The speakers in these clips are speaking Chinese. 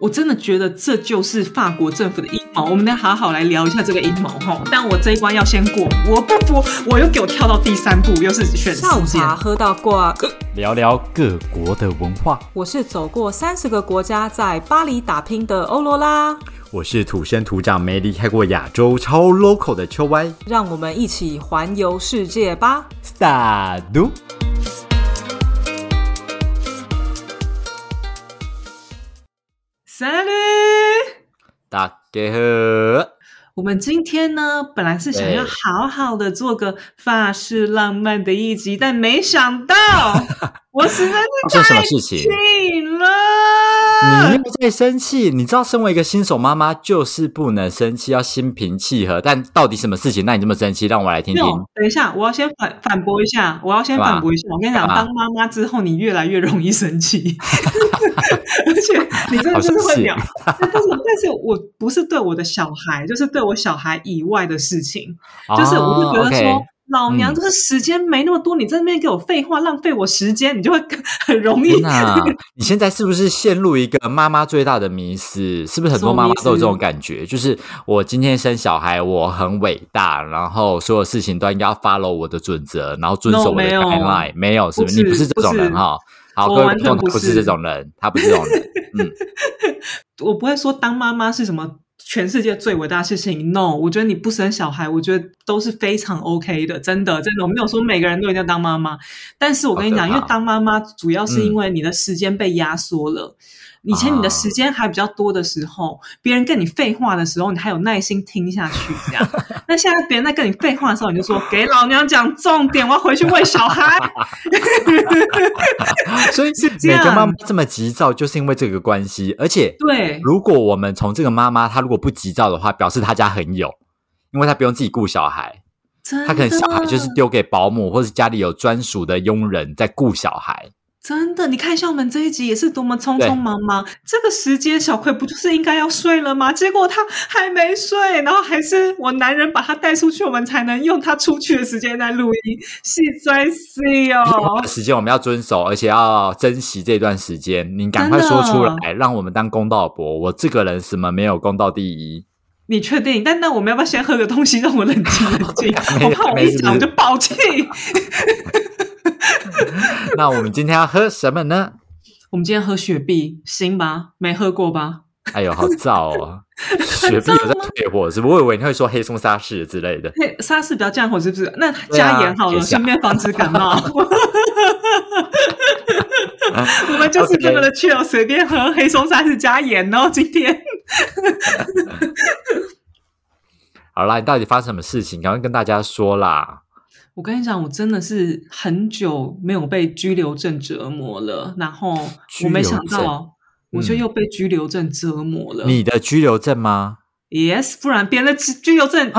我真的觉得这就是法国政府的阴谋，我们得好好来聊一下这个阴谋哈。但我这一关要先过，我不服，我又给我跳到第三步，又是选下午茶喝到挂，聊聊各国的文化。我是走过三十个国家，在巴黎打拼的欧罗拉。我是土生土长没离开过亚洲超 local 的秋歪。让我们一起环游世界吧！Start。Salut，大家好。我们今天呢，本来是想要好好的做个法式浪漫的一集，但没想到 我实在是太气了。你又在生气？你知道，身为一个新手妈妈，就是不能生气，要心平气和。但到底什么事情让你这么生气？让我来听听。等一下，我要先反反驳一下，我要先反驳一下。我跟你讲，当妈妈之后，你越来越容易生气，而且你真的是会聊。但是，但是我不是对我的小孩，就是对。我小孩以外的事情，就是我会觉得说，老娘就是时间没那么多，你在那边给我废话，浪费我时间，你就会很容易。你现在是不是陷入一个妈妈最大的迷思？是不是很多妈妈都有这种感觉？就是我今天生小孩，我很伟大，然后所有事情都应该要 follow 我的准则，然后遵守我的 guideline。没有，是不是？你不是这种人哈。好，各位观众不是这种人，他不是这种人。嗯，我不会说当妈妈是什么。全世界最伟大的事情，no，我觉得你不生小孩，我觉得都是非常 OK 的，真的，真的，我没有说每个人都一定要当妈妈，但是我跟你讲，因为当妈妈主要是因为你的时间被压缩了。以前你的时间还比较多的时候，别人跟你废话的时候，你还有耐心听下去，这样。那现在别人在跟你废话的时候，你就说给老娘讲重点，我要回去喂小孩。所以是每个妈妈这么急躁，就是因为这个关系。而且，对，如果我们从这个妈妈她如果不急躁的话，表示她家很有，因为她不用自己顾小孩，她可能小孩就是丢给保姆，或是家里有专属的佣人在顾小孩。真的，你看像我们这一集也是多么匆匆忙忙。这个时间，小葵不就是应该要睡了吗？结果他还没睡，然后还是我男人把他带出去，我们才能用他出去的时间在录音。是真是哦，时间我们要遵守，而且要珍惜这段时间。你赶快说出来，让我们当公道伯。我这个人什么没有公道第一？你确定？但那我们要不要先喝个东西，让我冷静冷静？我怕我一讲我就爆气。那我们今天要喝什么呢？我们今天喝雪碧，行吧？没喝过吧？哎呦，好燥哦！雪碧有在退火，是不？我以为你会说黑松沙士之类的。嘿沙士比较降火，是不是？那加盐好了，顺便防止感冒。我们就是这么的去哦，随便喝黑松沙士加盐哦。今天，好啦，你到底发生什么事情？赶快跟大家说啦！我跟你讲，我真的是很久没有被拘留症折磨了。然后我没想到，我就又被拘留症折磨了。你的拘留症吗？Yes，不然别人的拘留症，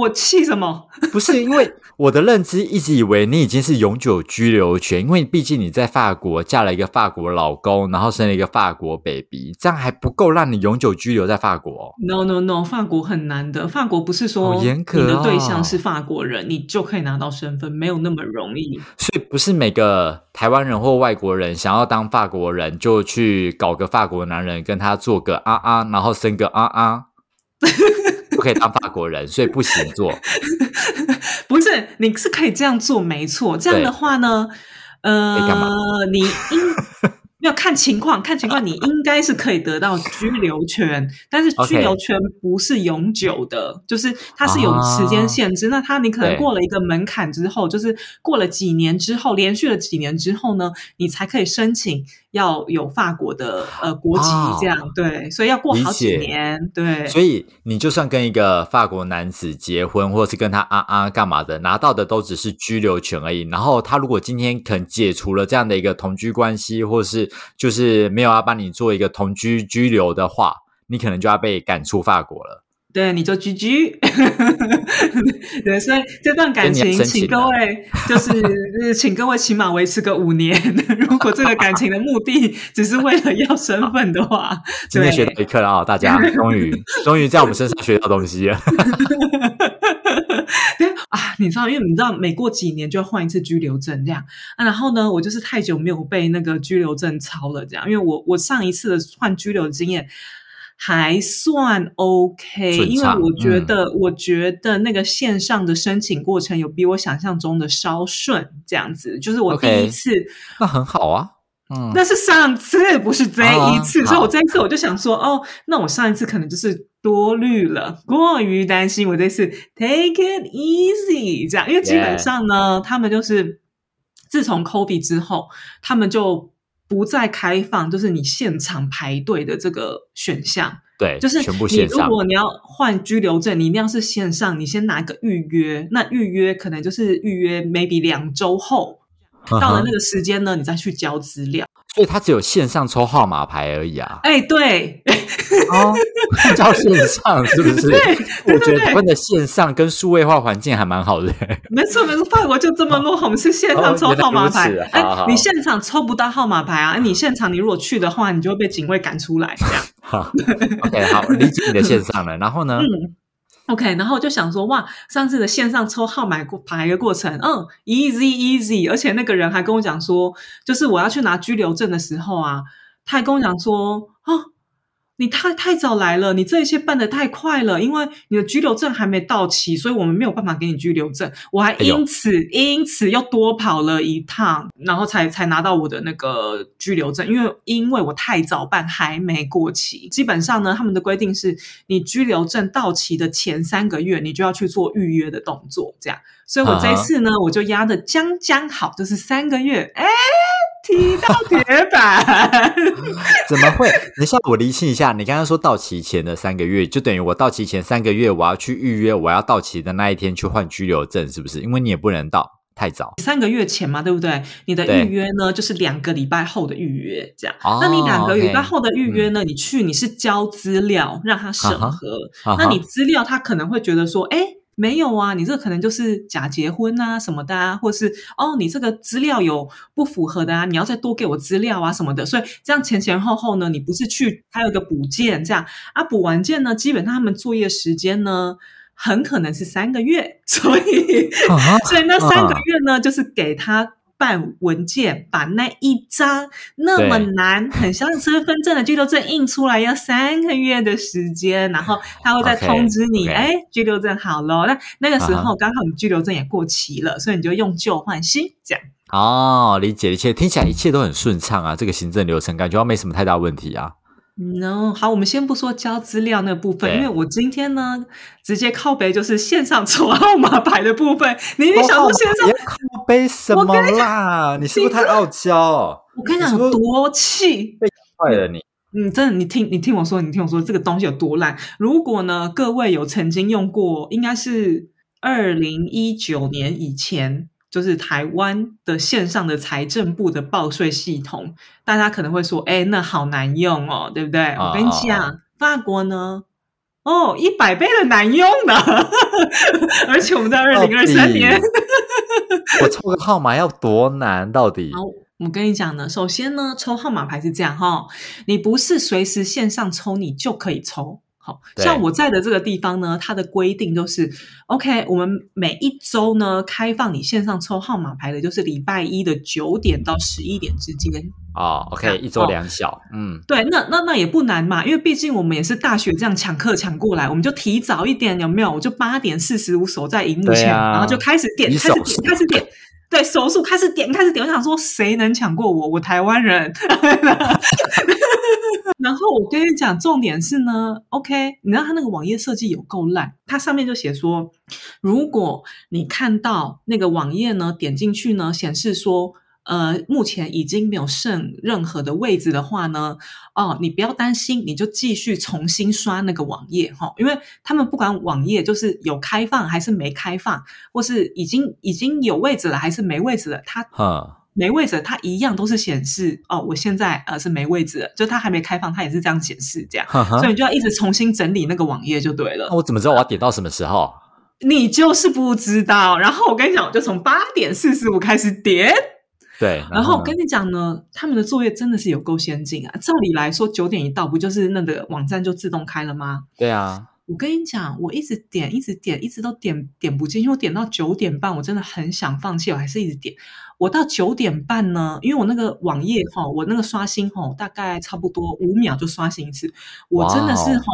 我气什么？不是因为。我的认知一直以为你已经是永久居留权，因为毕竟你在法国嫁了一个法国老公，然后生了一个法国 baby，这样还不够让你永久居留在法国。No No No，法国很难的，法国不是说你的对象是法国人，你就可以拿到身份，没有那么容易。所以不是每个台湾人或外国人想要当法国人，就去搞个法国男人跟他做个啊啊，然后生个啊啊。不可以当法国人，所以不行做。不是，你是可以这样做，没错。这样的话呢，呃，你应。要看情况，看情况，你应该是可以得到居留权，但是居留权不是永久的，就是它是有时间限制。那它你可能过了一个门槛之后，就是过了几年之后，连续了几年之后呢，你才可以申请要有法国的呃国籍，这样对。所以要过好几年，对。所以你就算跟一个法国男子结婚，或者是跟他啊啊干嘛的，拿到的都只是居留权而已。然后他如果今天肯解除了这样的一个同居关系，或是就是没有要帮你做一个同居居留的话，你可能就要被赶出法国了。对，你就居居。对，所以这段感情，请各位就是请各位起码维持个五年。如果这个感情的目的只是为了要身份的话，今天学到一课了啊！大家终于终于在我们身上学到东西了。对啊，你知道，因为你知道，每过几年就要换一次居留证这样啊。然后呢，我就是太久没有被那个居留证抄了，这样，因为我我上一次的换居留的经验还算 OK，因为我觉得、我觉得那个线上的申请过程有比我想象中的稍顺，这样子，就是我第一次。那很好啊。嗯，那是上次，不是这一次，啊所以我这一次我就想说，哦，那我上一次可能就是多虑了，过于担心，我这次 take it easy 这样，因为基本上呢他们就是自从 COVID 之后，他们就不再开放，就是你现场排队的这个选项。对，就是全部你线上。如果你要换居留证，你一定要是线上，你先拿个预约，那预约可能就是预约 maybe 两周后，到了那，个时间呢，你再去交资料。所以它只有线上抽号码牌而已啊。哎，对，哦，叫线上是不是？对我觉得台湾的线上跟数位化环境还蛮好的。没错没错，法国就这么落后，我们是线上抽号码牌哎、你现场抽不到号码牌啊！你现场你如果去的话，你就会被警卫赶出来。这样，好，OK，好，理解你的线上了。然后呢？嗯。OK，然后我就想说，哇，上次的线上抽号买过牌的过程，嗯，easy easy，而且那个人还跟我讲说，就是我要去拿居留证的时候啊，他还跟我讲说，哦，你太太早来了，你这一切办得太快了，因为你的居留证还没到期，所以我们没有办法给你居留证。我还因此、因此又多跑了一趟，然后才才拿到我的那个居留证，因为因为我太早办还没过期。基本上呢，他们的规定是你居留证到期的前三个月，你就要去做预约的动作，这样。所以我这一次呢，我就压的将将好，就是三个月，哎，踢到铁板。怎么会？等一下，我厘清一下，你刚刚说到期前的三个月，就等于我到期前三个月，我要去预约，我要到期的那一天去换居留证，是不是？因为你也不能到太早。三个月前嘛，对不对？你的对预约呢，就是两个礼拜后的预约，这样。哦那你两个礼拜后的预约呢？你去你是交资料让他审核，那你资料他可能会觉得说，哎。没有啊，你这个可能就是假结婚啊什么的啊，或是哦，你这个资料有不符合的啊，你要再多给我资料啊什么的。所以这样前前后后呢，你不是去还有一个补件这样啊，补完件呢，基本上他们作业时间呢，很可能是三个月，所以啊？所以那三个月呢，就是给他办文件，把那一张那么对难、很像身份证的居留证印出来，要三个月的时间，然后 他会再通知你哎，居留证好了。那那个时啊候刚好你居留证也过期了，所以你就用旧换新，这样。哦，理解一切，听起来一切都很顺畅啊，这个行政流程感觉没什么太大问题啊。No，好，我们先不说交资料那部分，因为我今天呢，直接靠背就是线上抽 号码牌的部分。你一定想说线上别靠背什么啦？你是不是太傲娇？我跟你讲你是不是有多气，坏了你！嗯，真的，你听你听我说，你听我说，这个东西有多烂。如果呢，各位有曾经用过，应该是二零一九年以前，就是台湾的线上的财政部的报税系统，大家可能会说，哎，那好难用哦，对不对？啊我跟你讲，法国呢。哦，一百倍的难用的，而且我们在二零二三年，我抽个号码要多难？到底？好，我跟你讲呢，首先呢，抽号码牌是这样哈，你不是随时线上抽你就可以抽。好像我在的这个地方呢，它的规定就是 OK，我们每一周呢开放你线上抽号码牌的，就是礼拜一的九点到十一点之间。哦，OK，一周两小，嗯，对，那那那也不难嘛，因为毕竟我们也是大学这样抢课抢过来，我们就提早一点，有没有？我就八点四十五守在荧幕前，啊然后就开始点，开始点，开始点。对手速开始点，开始点。我想说，谁能抢过我？我台湾人。然后我跟你讲，重点是呢，OK，你知道它那个网页设计有够烂，它上面就写说，如果你看到那个网页呢，点进去呢，显示说。呃，目前已经没有剩任何的位置的话呢，哦，你不要担心，你就继续重新刷那个网页哈、因为他们不管网页就是有开放还是没开放，或是已经已经有位置了还是没位置了，它，没位置，它一样都是显示哦，我现在呃是没位置的，就它还没开放，它也是这样显示这样，所以你就要一直重新整理那个网页就对了那。我怎么知道我要点到什么时候？你就是不知道，然后我跟你讲，我就从八点四十五开始点，对，然后我跟你讲呢，他们的作业真的是有够先进啊！照理来说，九点一到，不就是那个网站就自动开了吗？对啊，我跟你讲，我一直点，一直点，一直都点点不进去。我点到九点半，我真的很想放弃，我还是一直点。我到九点半呢，因为我那个网页哈，我那个刷新哈，大概差不多五秒就刷新一次。我真的是哈，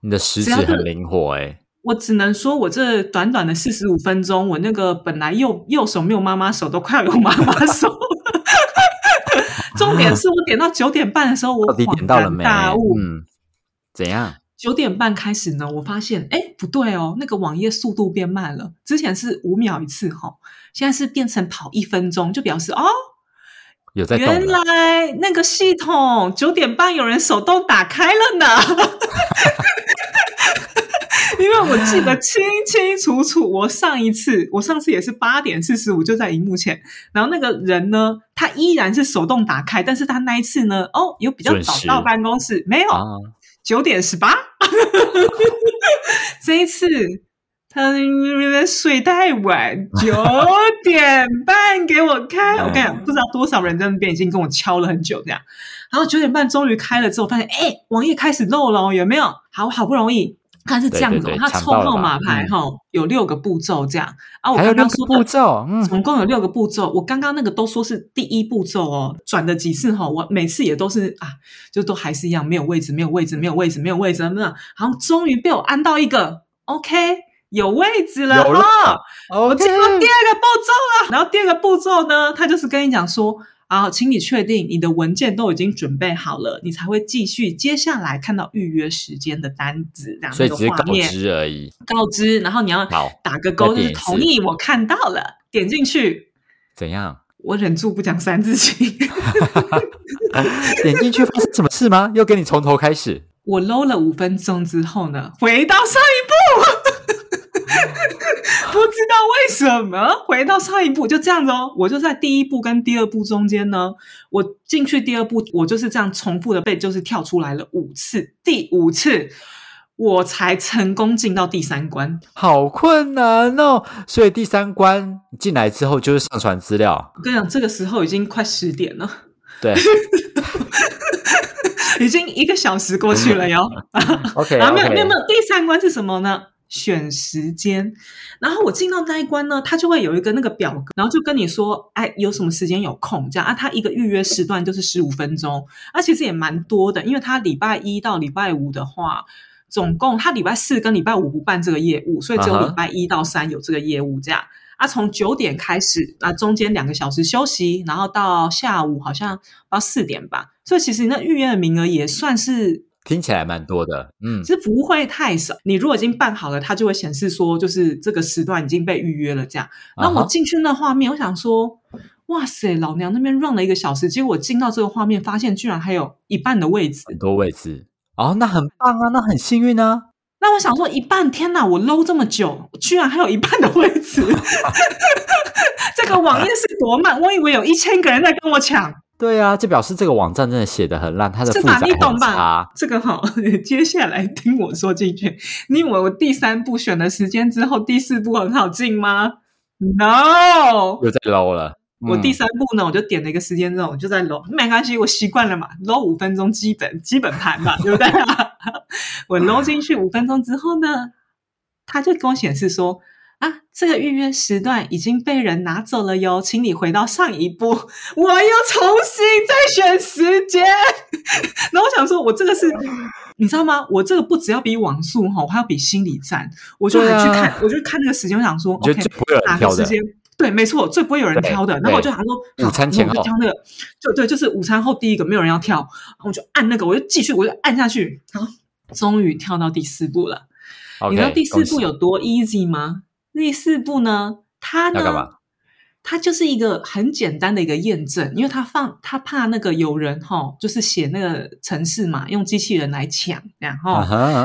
你的食指很灵活哎。我只能说，我这短短的四十五分钟，我那个本来右右手没有妈妈手，都快要有妈妈手。重点是我点到九点半的时候，我恍然大悟。嗯，怎样？九点半开始呢，我发现，哎，不对哦，那个网页速度变慢了。之前是五秒一次哈，现在是变成跑一分钟，就表示哦，有在原来那个系统九点半有人手动打开了呢。因为我记得清清楚楚，我上一次，我上次也是八点四十五就在荧幕前，然后那个人呢，他依然是手动打开，但是他那一次呢，哦，有比较早到办公室，没有九点十八，这一次他睡太晚，九点半给我开，我跟你讲，不知道多少人在那边已经跟我敲了很久这样，然后九点半终于开了之后，发现哎，网页开始漏了，有没有？好好不容易。它是这样子，它抽号码牌哈，有六个步骤这样啊。我刚刚说步骤，总共有六个步骤。我刚刚那个都说是第一步骤哦，转了几次哈，我每次也都是啊，就都还是一样，没有位置，没有位置，没有位置，没有位置，那好，终于被我按到一个 OK，有位置了哈。我进入第二个步骤了，然后第二个步骤呢，他就是跟你讲说。好，请你确定你的文件都已经准备好了，你才会继续接下来看到预约时间的单子，这样所以只是告知而已。告知，然后你要打个勾，就是同意我看到了，点进去。怎样？我忍住不讲三字经。点进去发生什么事吗？又跟你从头开始。我搂了五分钟之后呢，回到上一步。不知道为什么回到上一步就这样子哦，我就在第一步跟第二步中间呢，我进去第二步，我就是这样重复的被就是跳出来了五次，第五次我才成功进到第三关，好困难哦。所以第三关进来之后就是上传资料。我跟你讲，这个时候已经快十点了，对，已经一个小时过去了哟。OK，啊，没有没有没有，第三关是什么呢？选时间，然后我进到那一关呢，他就会有一个那个表格，然后就跟你说，哎，有什么时间有空这样啊？他一个预约时段就是十五分钟，啊，其实也蛮多的，因为他礼拜一到礼拜五的话，总共他礼拜四跟礼拜五不办这个业务，所以只有礼拜一到三有这个业务这样啊。从九点开始，啊，中间两个小时休息，然后到下午好像到四点吧，所以其实那预约的名额也算是。听起来蛮多的，嗯，其实不会太少。你如果已经办好了，它就会显示说，就是这个时段已经被预约了。这样，然后我进去那画面，我想说，哇塞，老娘那边 run 了一个小时，结果我进到这个画面，发现居然还有一半的位置，很多位置哦，那很棒啊，那很幸运啊。那我想说，一半天哪，我搂这么久，居然还有一半的位置，这个网页是多慢？我以为有一千个人在跟我抢。对啊，这表示这个网站真的写的很烂，它的负载很差。这个好，接下来听我说进去。你以为我第三步选了时间之后，第四步很好进吗？No，又在搂了。我第三步呢，我就点了一个时间之后，我就在搂，没关系，我习惯了嘛，搂五分钟基本基本盘嘛，对不对？我搂进去五分钟之后呢，它就跟我显示说。啊，这个预约时段已经被人拿走了哟，请你回到上一步，我又重新再选时间。然后我想说，我这个是，你知道吗？我这个不只要比网速哈，我还要比心理战。我就还去看，我就看那个时间，我想说，OK，哪个时间？对，没错，最不会有人挑的。然后我就想说，午餐前后挑那个，就对，就是午餐后第一个，没有人要跳，我就按那个，我就继续，我就按下去，然后终于跳到第四步了。你知道第四步有多 easy 吗？第四步呢？他呢？它就是一个很简单的一个验证，因为他放他怕那个有人哈，就是写那个程式嘛，用机器人来抢，然后，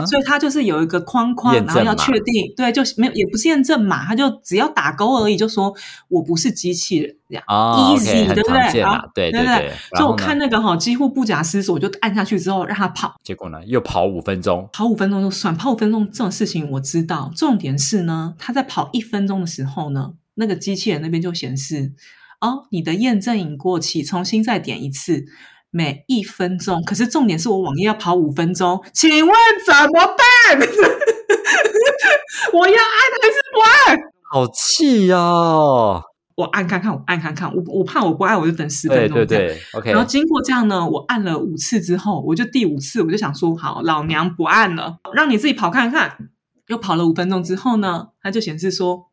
所以他就是有一个框框，然后要确定，对，就没有也不是验证码，他就只要打勾而已，就说我不是机器人这样，easy，对不对？好，对对对。就我看那个哈，几乎不假思索，就按下去之后让他跑，结果呢，又跑五分钟，跑五分钟就算，跑五分钟这种事情我知道，重点是呢，他在跑一分钟的时候呢。那个机器人那边就显示，哦，你的验证已过期，重新再点一次，每一分钟。可是重点是我网页要跑五分钟，请问怎么办？我要按还是不按？好气哦！我按看看，我按看看，我我怕我不按，我就等十分对钟。对对，OK。然后经过这样呢，我按了五次之后，我就第五次我就想说，好，老娘不按了，让你自己跑看看。又跑了五分钟之后呢，它就显示说，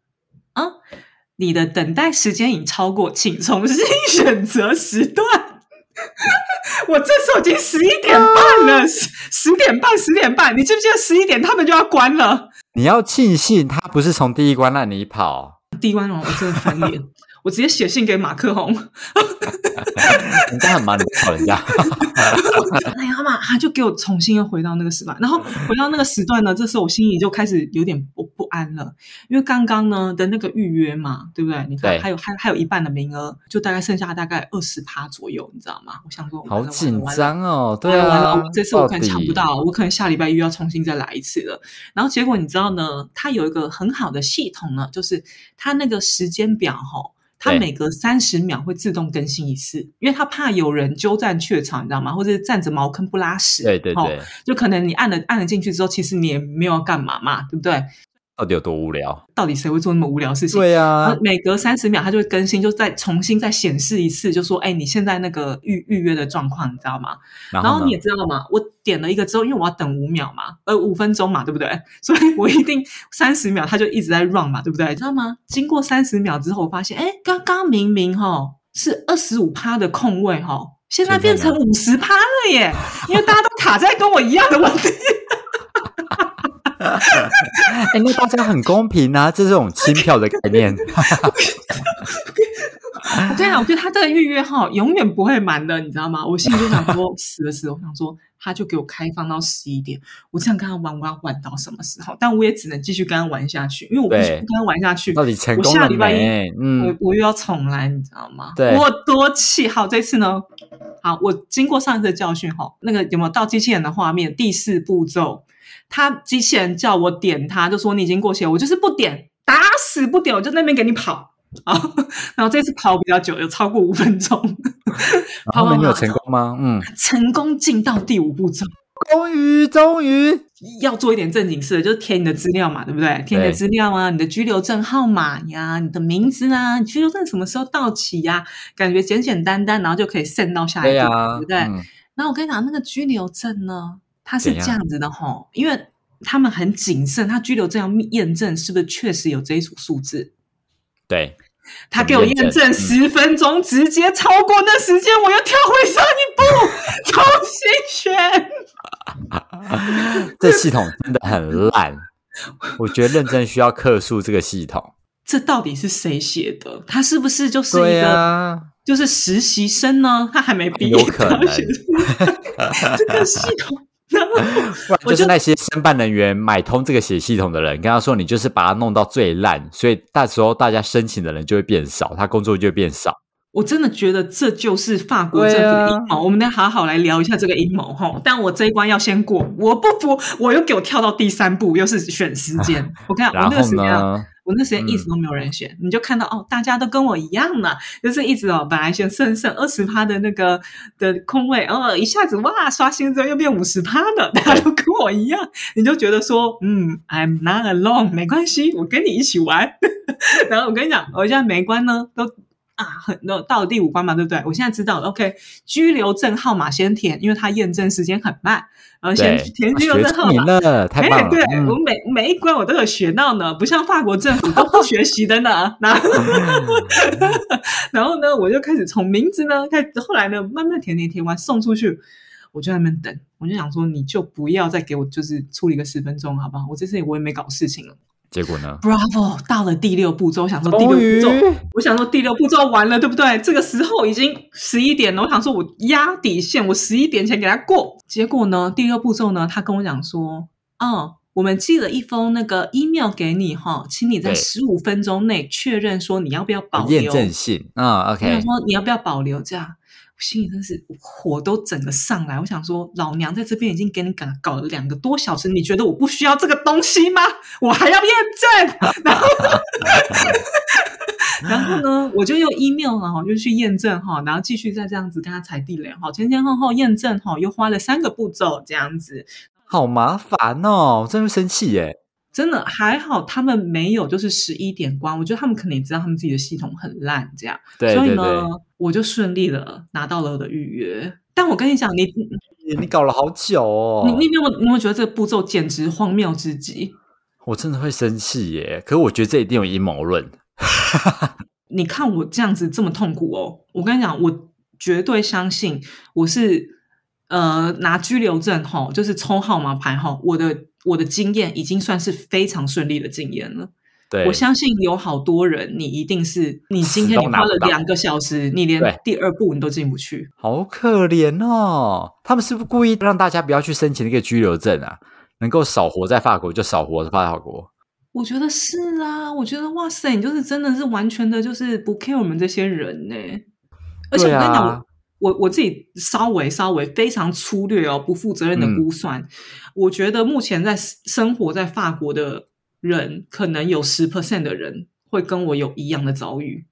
啊，你的等待时间已超过，请重新选择时段。我这时候已经十一点半了，十十点半，十点半，你记不记得十一点他们就要关了？你要庆幸他不是从第一关让你跑，第一关哦，我真的翻脸，我直接写信给马克宏。人家很忙，你不吵人家。哎呀妈，他就给我重新又回到那个时段，然后回到那个时段呢，这时候我心里就开始有点不不安了，因为刚刚呢的那个预约嘛，对不对？你看对还有还还有一半的名额，就大概剩下大概二十趴左右，你知道吗？我想说，好紧。张哦，对啊，这次我可能抢不到到，我可能下礼拜又要重新再来一次了。然后结果你知道呢，它有一个很好的系统呢，就是它那个时间表哈、它每隔三十秒会自动更新一次，因为它怕有人鸠占鹊巢，你知道吗？或者是占着茅坑不拉屎。对对对对，就可能你按了按了进去之后，其实你也没有要干嘛嘛，对不对？到底有多无聊？到底谁会做那么无聊的事情？对呀啊，每隔三十秒，它就会更新，就再重新再显示一次，就说：“哎，你现在那个预预约的状况，你知道吗？”然后你也？知道嘛，我点了一个之后，因为我要等五秒嘛，呃，五分钟嘛，对不对？所以我一定三十秒，它就一直在 run 嘛，对不对？知道吗？经过三十秒之后，我发现，哎，刚刚明明哈是二十五趴的空位哈，现在变成五十趴了耶，因为大家都卡在跟我一样的问题。哎，那大家很公平啊，这是种轻票的概念。我跟你讲，我觉得他这个预约哈永远不会满的，你知道吗？我心里就想说，死了死了，我想说，他就给我开放到十一点，我这样跟他玩，我要玩到什么时候？但我也只能继续跟他玩下去，因为我不对跟他玩下去，到底成我功了下礼拜一没？我嗯，我又要重来，你知道吗？对我多气！好，这次呢，好，我经过上一次的教训哈，那个有没有到机器人的画面？第四步骤，他机器人叫我点他，就说你已经过期了，我就是不点，打死不点，我就那边给你跑。啊，然后这次跑比较久，有超过五分钟，然后呢，你有成功吗？嗯，成功进到第五步骤。终于，终于，要做一点正经事的，就是填你的资料嘛，对不对？填你的对资料啊，你的居留证号码呀，你的名字啊，你居留证什么时候到期呀？感觉简简单单，然后就可以 send 到下一步，对不对？嗯然后我跟你讲，那个居留证呢，它是这样子的吼，因为他们很谨慎，他拘留证要验证是不是确实有这一组数字。对，他给我验证十分钟，直接超过那时间，我又跳回上一步，重新选。这系统真的很烂，我觉得认真需要克数这个系统。这到底是谁写的？他是不是就是一个、啊，就是实习生呢？他还没毕业，有可能 这个系统。就是那些申办人员买通这个写系统的人，跟他说你就是把它弄到最烂，所以到时候大家申请的人就会变少，他工作就会变少。我真的觉得这就是法国政府的阴谋，我们得好好来聊一下这个阴谋哈。但我这一关要先过，我不服，我又给我跳到第三步，又是选时间。我跟你讲，我然后那个时间啊，呢，我那时间一嗯直都没有人选，你就看到哦，大家都跟我一样嘛，就是一直哦，本来选剩剩二十趴的那个的空位，哦，一下子哇刷新之后又变五十趴了，大家都跟我一样，你就觉得说，嗯，I'm not alone，没关系，我跟你一起玩。然后我跟你讲，我现在每一关呢都啊，很那到了第五关嘛，对不对？我现在知道了，OK，居留证号码先填，因为它验证时间很慢，然后先对，填居留证号码。了，太棒了。哎对、嗯我每每一关我都有学到呢，不像法国政府都不学习的呢。然后，然后呢，我就开始从名字呢，开始后来呢，慢慢填填填完送出去，我就在那边等，我就想说，你就不要再给我就是处理个十分钟，好不好？我这次我也没搞事情了。结果呢？Bravo，到了第六步骤，我想说第六步骤，我想说第六步骤完了，对不对？这个时候已经十一点了，我想说我压底线，我十一点前给他过。结果呢，第六步骤呢，他跟我讲说，嗯，我们寄了一封那个 email 给你哈，请你在对十五分钟内确认说你要不要保留。验证信啊我想，OK，说你要不要保留这样？我心里真是火都整个上来，我想说，老娘在这边已经给你搞搞了两个多小时，你觉得我不需要这个东西吗？我还要验证，然后，然后呢，我就用 email 哈，就去验证哈，然后继续再这样子跟他踩地雷哈，前前后后验证哈，又花了三个步骤这样子。好麻烦哦，真的生气耶。真的还好，他们没有就是十一点关。我觉得他们肯定知道他们自己的系统很烂，这样。对所以呢，我就顺利的拿到了我的预约。但我跟你讲，你你你搞了好久哦，你你有没有你有没有觉得这个步骤简直荒谬至极？我真的会生气耶。可是我觉得这一定有阴谋论。你看我这样子这么痛苦哦，我跟你讲，我绝对相信我是呃拿居留证哈，就是抽号码牌哈，我的我的经验已经算是非常顺利的经验了。对，我相信有好多人，你一定是你今天你花了两个小时，你连第二步你都进不去。好可怜哦。他们是不是故意让大家不要去申请那个居留证啊？能够少活在法国就少活在法国。我觉得是啊，我觉得哇塞，你就是真的是完全的，就是不 care 我们这些人呢。而且我跟你讲，啊我我我自己稍微稍微非常粗略哦，不负责任的嗯估算，我觉得目前在生活在法国的人，可能有十 percent 的人会跟我有一样的遭遇。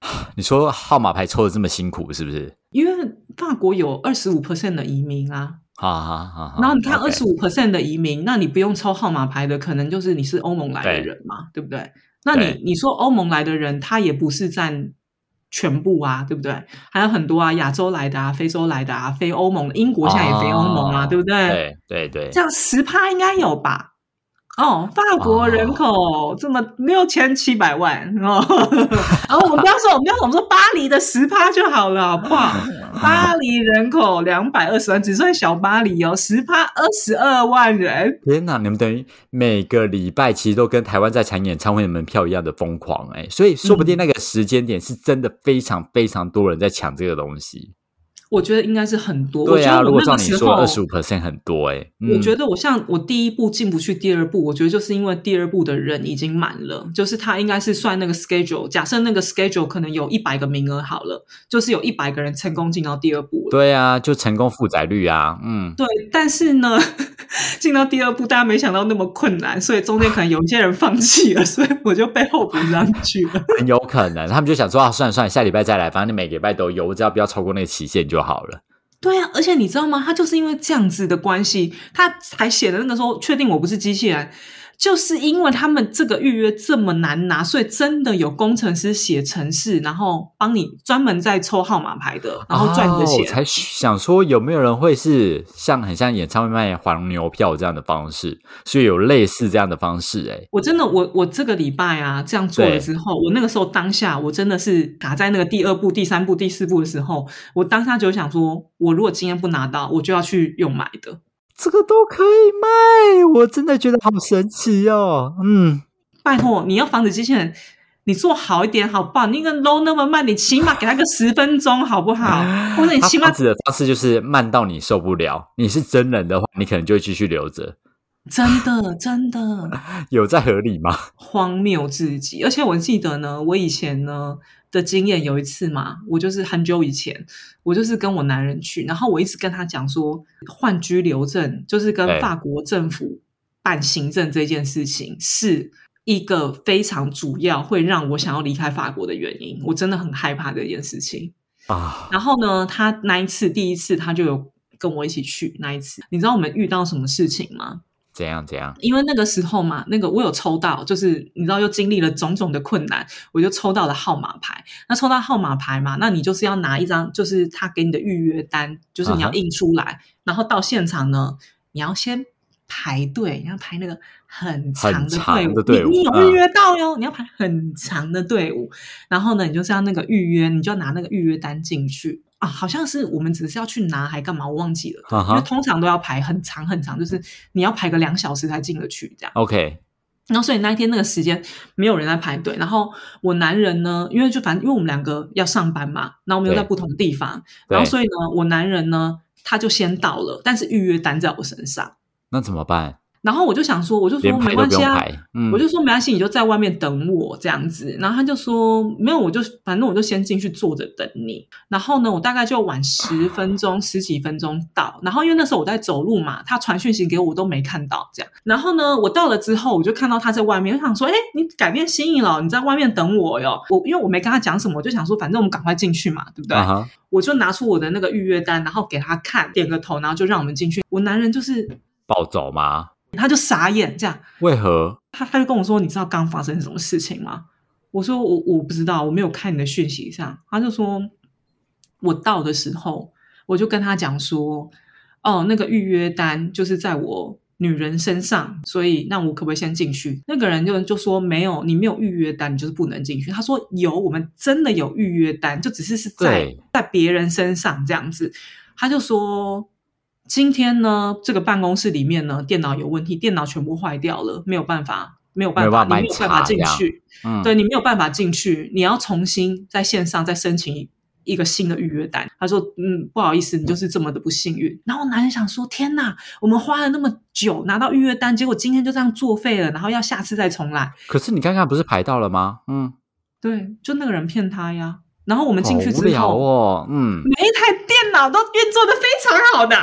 你说号码牌抽的这么辛苦，是不是？因为法国有二十五 percent 的移民啊，哈哈哈哈。然后你看二十五 percent 的移民，那你不用抽号码牌的，可能就是你是欧盟来的人嘛，对不对？那你你说欧盟来的人，他也不是占全部啊，对不对？还有很多啊，亚洲来的啊，非洲来的啊，非欧盟的，英国现在也非欧盟啊，哦对不对？对对对这，样十趴应该有吧？哦，法国人口这么六千七百万哦，然 后我们不要说，我们不要说，我们说巴黎的十趴就好了，好不好？巴黎人口两百二十万，只算小巴黎哦，十趴二十二万人，天哪！你们等于每个礼拜其实都跟台湾在抢演唱会的门票一样的疯狂哎，所以说不定那个时间点是真的非常非常多人在抢这个东西。我觉得应该是很多。对啊，我觉得如果照你说二十五 percent 很多哎，我觉得得我像我第一步进不去第二步，我觉得就是因为第二步的人已经满了，就是他应该是算那个 schedule，假设那个 schedule 可能有一百个名额好了，就是有一百个人成功进到第二步了。对啊，就成功负载率啊，嗯，对，但是呢，进到第二步，大家没想到那么困难，所以中间可能有一些人放弃了，所以我就被候补上去了。很有可能，他们就想说啊，算了算了，下礼拜再来，反正你每个礼拜都有，我只要不要超过那个期限就好好了。对啊，而且你知道吗？他就是因为这样子的关系，他才写的那个时候确定我不是机器人，就是因为他们这个预约这么难拿，所以真的有工程师写程式，然后帮你专门在抽号码牌的，然后赚你的钱。哦我才想说有没有人会是像很像演唱会卖黄牛票这样的方式，所以有类似这样的方式、欸，我真的，我我这个礼拜啊，这样做了之后，我那个时候当下，我真的是卡在那个第二步、第三步、第四步的时候，我当下就想说，我如果今天不拿到，我就要去用买的。这个都可以卖，我真的觉得好神奇哦。嗯，拜托，你要防止机器人，你做好一点好不好？你那个 low 那么慢，你起码给他个十分钟好不好？或者你起码防止的方式就是慢到你受不了。你是真人的话，你可能就会继续留着，真的真的 有在合理吗？荒谬至极。而且我记得呢，我以前呢的经验有一次嘛，我就是很久以前，我就是跟我男人去，然后我一直跟他讲说，换居留证就是跟法国政府办行政这件事情是。一个非常主要会让我想要离开法国的原因，我真的很害怕这件事情。啊，然后呢，他那一次第一次他就有跟我一起去那一次，你知道我们遇到什么事情吗？怎样怎样？因为那个时候嘛，那个我有抽到，就是你知道又经历了种种的困难，我就抽到了号码牌。那抽到号码牌嘛，那你就是要拿一张，就是他给你的预约单，就是你要印出来，然后到现场呢，你要先排队，你要排那个很长的队伍，队伍你你有嗯预约到哟，你要排很长的队伍，然后呢，你就是要那个预约，你就要拿那个预约单进去。啊，好像是我们只是要去拿，还干嘛？我忘记了。因为通常都要排很长很长，就是你要排个两小时才进得去这样。OK，然后所以那一天那个时间没有人在排队，然后我男人呢，因为就反正因为我们两个要上班嘛，然后我们又在不同的地方，然后所以呢，我男人呢他就先到了，但是预约单在我身上，那怎么办？然后我就想说，我就说没关系啊，我就说没关系，你就在外面等我这样子。然后他就说没有，我就反正我就先进去坐着等你。然后呢，我大概就晚十分钟、十几分钟到。然后因为那时候我在走路嘛，他传讯息给我我都没看到这样。然后呢，我到了之后，我就看到他在外面，我想说，哎，你改变心意了，你在外面等我哟。我因为我没跟他讲什么，我就想说，反正我们赶快进去嘛，对不对？我就拿出我的那个预约单，然后给他看，点个头，然后就让我们进去。我男人就是暴走吗？他就傻眼，这样。为何？他他就跟我说：“你知道刚发生什么事情吗？”我说：“我我不知道，我没有看你的讯息上。”他就说：“我到的时候，我就跟他讲说，哦，那个预约单就是在我女人身上，所以那我可不可以先进去？”那个人就就说：“没有，你没有预约单，你就是不能进去。”他说：“有，我们真的有预约单，就只是是在在别人身上这样子。”他就说。今天呢，这个办公室里面呢，电脑有问题，电脑全部坏掉了，没有办法，没有办法，你没有办法进去。嗯，对你没有办法进去，你要重新在线上再申请一个新的预约单。他说：“嗯，不好意思，你就是这么的不幸运。”然后男人想说：“天哪，我们花了那么久拿到预约单，结果今天就这样作废了，然后要下次再重来。”可是你刚刚不是排到了吗？嗯，对，就那个人骗他呀。然后我们进去之后，哦，嗯，每一台电脑都运作的非常好的，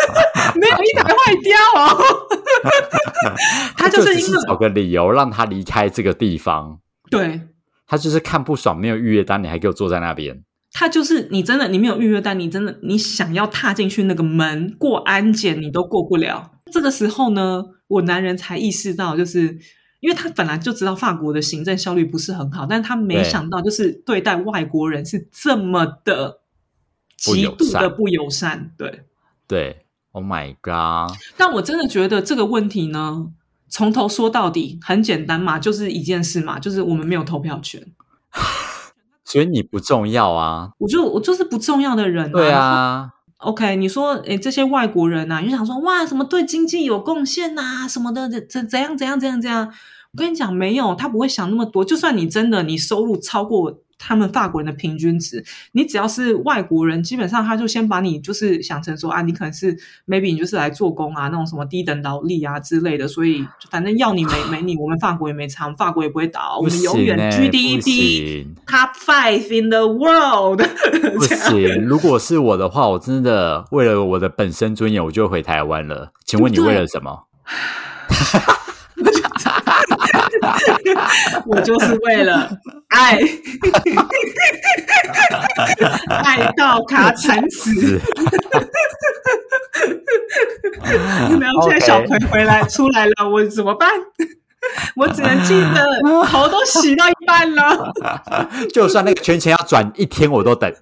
没有一台坏掉哦。他就是因为找个理由让他离开这个地方。对，他就是看不爽，没有预约单，你还给我坐在那边。他就是你真的，你没有预约单，你真的你想要踏进去那个门过安检，你都过不了。这个时候呢，我男人才意识到，就是。因为他本来就知道法国的行政效率不是很好，但是他没想到就是对待外国人是这么的极度的不友善。对对，Oh my god！但我真的觉得这个问题呢，从头说到底很简单嘛，就是一件事嘛，就是我们没有投票权，所以你不重要啊。我就我就是不重要的人。对啊。OK，你说诶，这些外国人呐，你就想说哇，什么对经济有贡献呐，什么的怎怎怎样怎样怎样怎样。我跟你讲，没有，他不会想那么多。就算你真的你收入超过他们法国人的平均值，你只要是外国人，基本上他就先把你就是想成说啊，你可能是 maybe 你就是来做工啊，那种什么低等劳力啊之类的。所以反正要你没没你，我们法国也没差，法国也不会倒，我们永远 GDP top five in the world。不行，如果是我的话，我真的为了我的本身尊严，我就回台湾了。请问你为了什么？我就是为了爱，爱到卡惨死。然后现在小葵回来出来了，我怎么办？我只能记得 头都洗到一半了，就算那个全钱要转一天，我都等。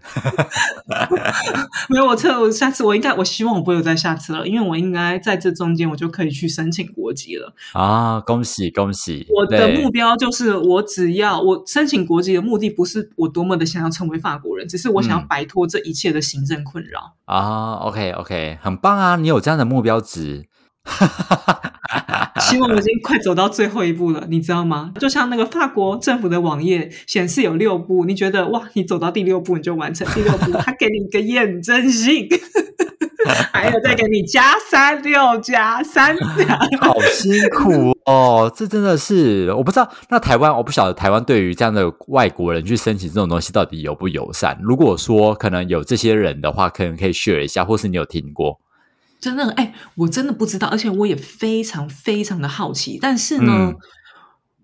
没有，我测我下次我应该，我希望我不会有再下次了，因为我应该在这中间，我就可以去申请国籍了。啊，恭喜恭喜！我的目标就是，我只要我申请国籍的目的，不是我多么的想要成为法国人，只是我想要摆脱这一切的行政困扰。啊，OK OK，很棒啊！你有这样的目标值。希望我已经快走到最后一步了，你知道吗？就像那个法国政府的网页显示有六步，你觉得哇，你走到第六步你就完成第六步，他给你一个验证信，还有再给你加三六加三，好辛苦哦！这真的是我不知道。那台湾我不晓得台湾对于这样的外国人去申请这种东西到底友不友善？如果说可能有这些人的话，可能可以 share 一下，或是你有听过。真的哎，我真的不知道，而且我也非常非常的好奇。但是呢，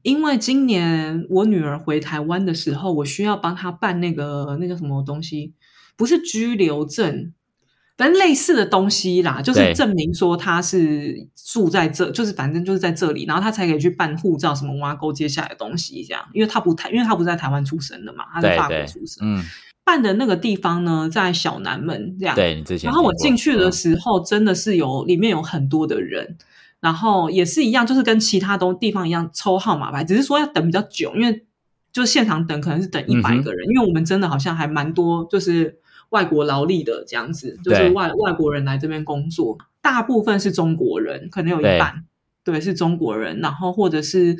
因为今年我女儿回台湾的时候，我需要帮她办那个那叫什么东西，不是居留证，反正类似的东西啦，就是证明说她是住在这，就是反正就是在这里，然后她才可以去办护照什么挖沟接下来的东西这样。因为她不台，因为她不在台湾出生的嘛，她在法国出生。嗯。办的那个地方呢，在小南门这样。对你之前。然后我进去的时候，真的是有里面有很多的人，然后也是一样，就是跟其他东地方一样抽号码牌，只是说要等比较久，因为就现场等可能是等一百个人，因为我们真的好像还蛮多，就是外国劳力的这样子，就是外外国人来这边工作，大部分是中国人，可能有一半，对，是中国人，然后或者是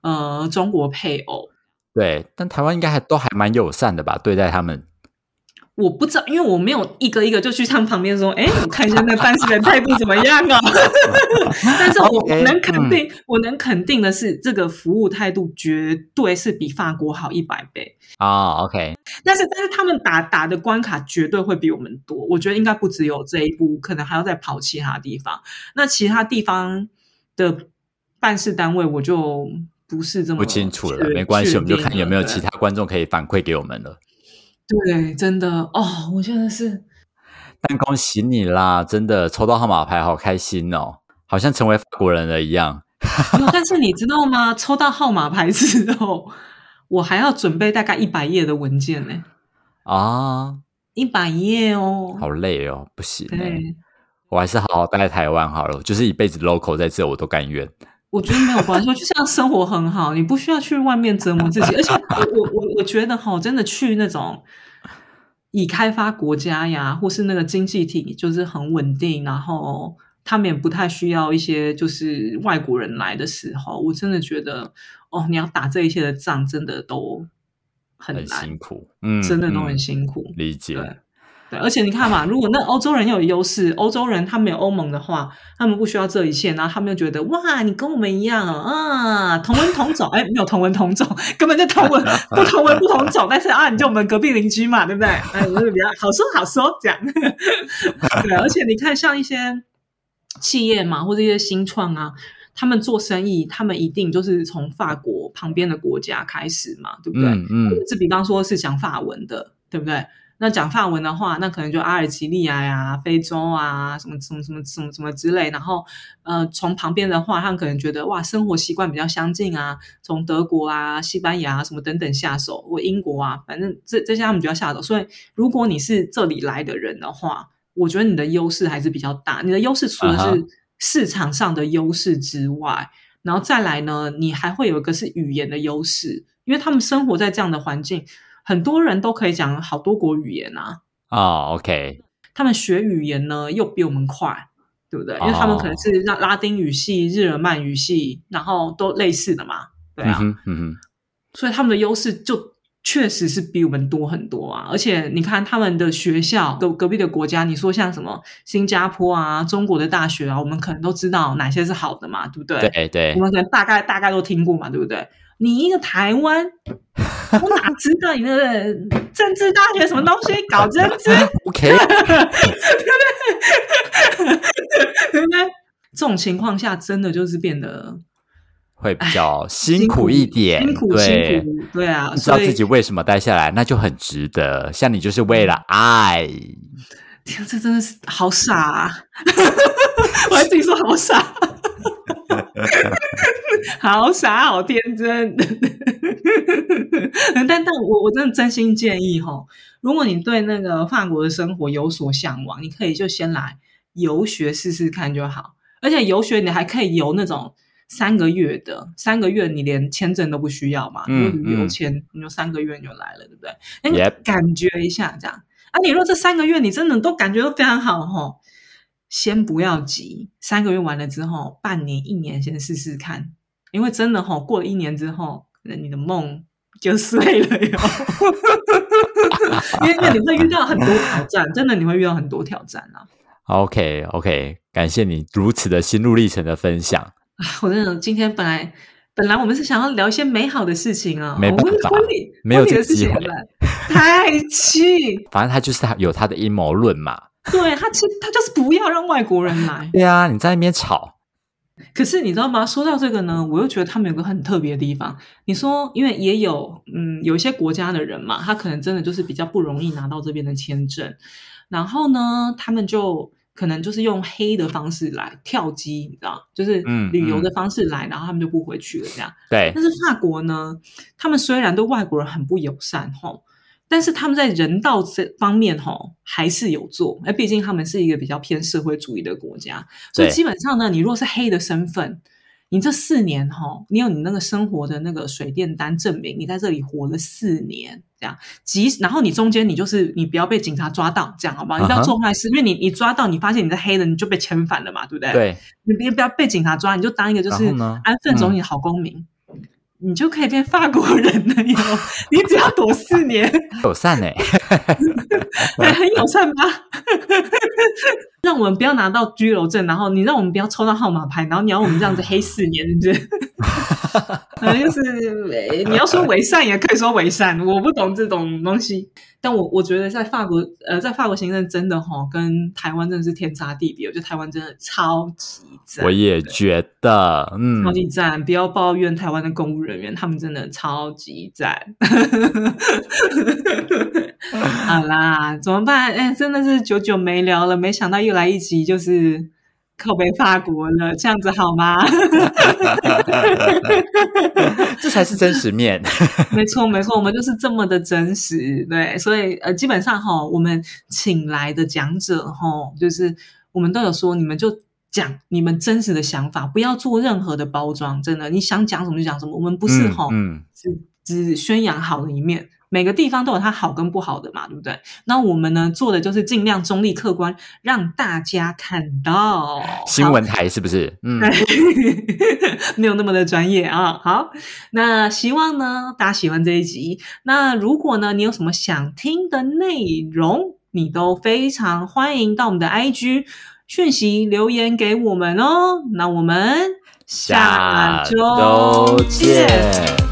呃中国配偶。对，但台湾应该还都还蛮友善的吧，对待他们。我不知道，因为我没有一个一个就去他旁边说：“哎，我看一下那办事的态度怎么样啊？” 但是我能肯定，我能肯定的是，这个服务态度绝对是比法国好一百倍啊。OK，但是但是他们打打的关卡绝对会比我们多，我觉得应该不只有这一步，可能还要再跑其他地方。那其他地方的办事单位，我就不是这么不清楚了。没关系，我们就看有没有其他观众可以反馈给我们了。对，真的哦，我现在是，但恭喜你啦！真的抽到号码牌，好开心哦。好像成为法国人了一样。但是你知道吗？抽到号码牌之后，我还要准备大概一百页的文件呢。啊，一百页哦，好累哦，不行。对，我还是好好待在台湾好了，就是一辈子 local 在这，我都甘愿。我觉得没有关系，就这样生活很好，你不需要去外面折磨自己。而且，我我我我觉得哈，真的去那种已开发国家呀，或是那个经济体就是很稳定，然后他们也不太需要一些就是外国人来的时候，我真的觉得哦，你要打这一切的仗，真的都很辛苦，嗯，真的都很辛苦，理解。对，而且你看嘛，如果那欧洲人有优势，欧洲人他们有欧盟的话，他们不需要这一切，然后他们又觉得哇，你跟我们一样啊，同文同种，哎，没有同文同种，根本就同文不同文不同种，但是啊，你就我们隔壁邻居嘛，对不对？哎，我就比较好说好说这样。对，而且你看，像一些企业嘛，或者一些新创啊，他们做生意，他们一定就是从法国旁边的国家开始嘛，对不对？嗯嗯，是比方说是讲法文的，对不对？那讲法文的话，那可能就阿尔及利亚呀、非洲啊，什么什么什么什么什么之类。然后，呃，从旁边的话，他们可能觉得哇，生活习惯比较相近啊，从德国啊、西班牙啊什么等等下手，或英国啊，反正这这些他们比较下手。所以，如果你是这里来的人的话，我觉得你的优势还是比较大。你的优势除了是市场上的优势之外，然后再来呢，你还会有一个是语言的优势，因为他们生活在这样的环境。很多人都可以讲好多国语言啊！啊，OK，他们学语言呢又比我们快，对不对？因为他们可能是拉拉丁语系、日耳曼语系，然后都类似的嘛，对啊，嗯哼，所以他们的优势就确实是比我们多很多啊！而且你看他们的学校，隔隔壁的国家，你说像什么新加坡啊、中国的大学啊，我们可能都知道哪些是好的嘛，对不对？对对，我们可能大概大概都听过嘛，对不对？你一个台湾，我哪知道你的政治大学什么东西搞政治？OK，对不对？对不对？这种情况下，真的就是变得会比较辛苦一点，辛苦辛苦，对啊，知道自己为什么待下来，那就很值得。像你就是为了爱，天，这真的是好傻，啊！我还自己说好傻。好傻，好天真。但但我我真的真心建议哈，如果你对那个法国的生活有所向往，你可以就先来游学试试看就好。而且游学你还可以游那种三个月的，三个月你连签证都不需要嘛，因为旅游签你就三个月你就来了，对不对？你，感觉一下这样啊。你若这三个月你真的都感觉都非常好哈。先不要急，三个月完了之后，半年、一年先试试看，因为真的哈，过了一年之后，那你的梦就碎了哟。因为你会遇到很多挑战，真的你会遇到很多挑战啊。OK，OK，感谢你如此的心路历程的分享。我真的今天本来本来我们是想要聊一些美好的事情啊，没办法，没有这个机会，太气。反正他就是他有他的阴谋论嘛。对他，其实他就是不要让外国人来。对啊，你在那边吵。可是你知道吗？说到这个呢，我又觉得他们有个很特别的地方。你说，因为也有嗯，有一些国家的人嘛，他可能真的就是比较不容易拿到这边的签证。然后呢，他们就可能就是用黑的方式来跳机，你知道，就是旅游的方式来，然后他们就不回去了这样。对。但是法国呢，他们虽然对外国人很不友善，吼。但是他们在人道这方面哈还是有做，哎，毕竟他们是一个比较偏社会主义的国家，所以基本上呢，你若是黑的身份，你这四年哈，你有你那个生活的那个水电单证明，你在这里活了四年，这样，即然后你中间你就是你不要被警察抓到，这样好不好？你不要做坏事，因为你你抓到你发现你是黑的，你就被遣返了嘛，对不对？对，你别不要被警察抓，你就当一个就是安分守己的好公民。你就可以变法国人了哟！你只要躲四年，友善 哎，很友善吧？让我们不要拿到居留证，然后你让我们不要抽到号码牌，然后你要我们这样子黑四年，是不是？就是你要说伪善也可以说伪善，我不懂这种东西。但我我觉得在法国，呃，在法国行政真的哈，跟台湾真的是天差地别。我觉得台湾真的超级赞，我也觉得，嗯，超级赞。不要抱怨台湾的公务人员，他们真的超级赞。好啦，怎么办？哎，真的是久久没聊了，没想到又来一集，就是靠北法国了，这样子好吗？这才是真实面。没错，没错，我们就是这么的真实，对，所以呃，基本上哈，我们请来的讲者哈，就是我们都有说，你们就讲你们真实的想法，不要做任何的包装，真的，你想讲什么就讲什么，我们不是哈，只只宣扬好的一面。每个地方都有它好跟不好的嘛，对不对？那我们呢做的就是尽量中立客观，让大家看到新闻台是不是？嗯，没有那么的专业啊。好，那希望呢大家喜欢这一集。那如果呢你有什么想听的内容，你都非常欢迎到我们的 IG 讯息留言给我们哦。那我们下周见。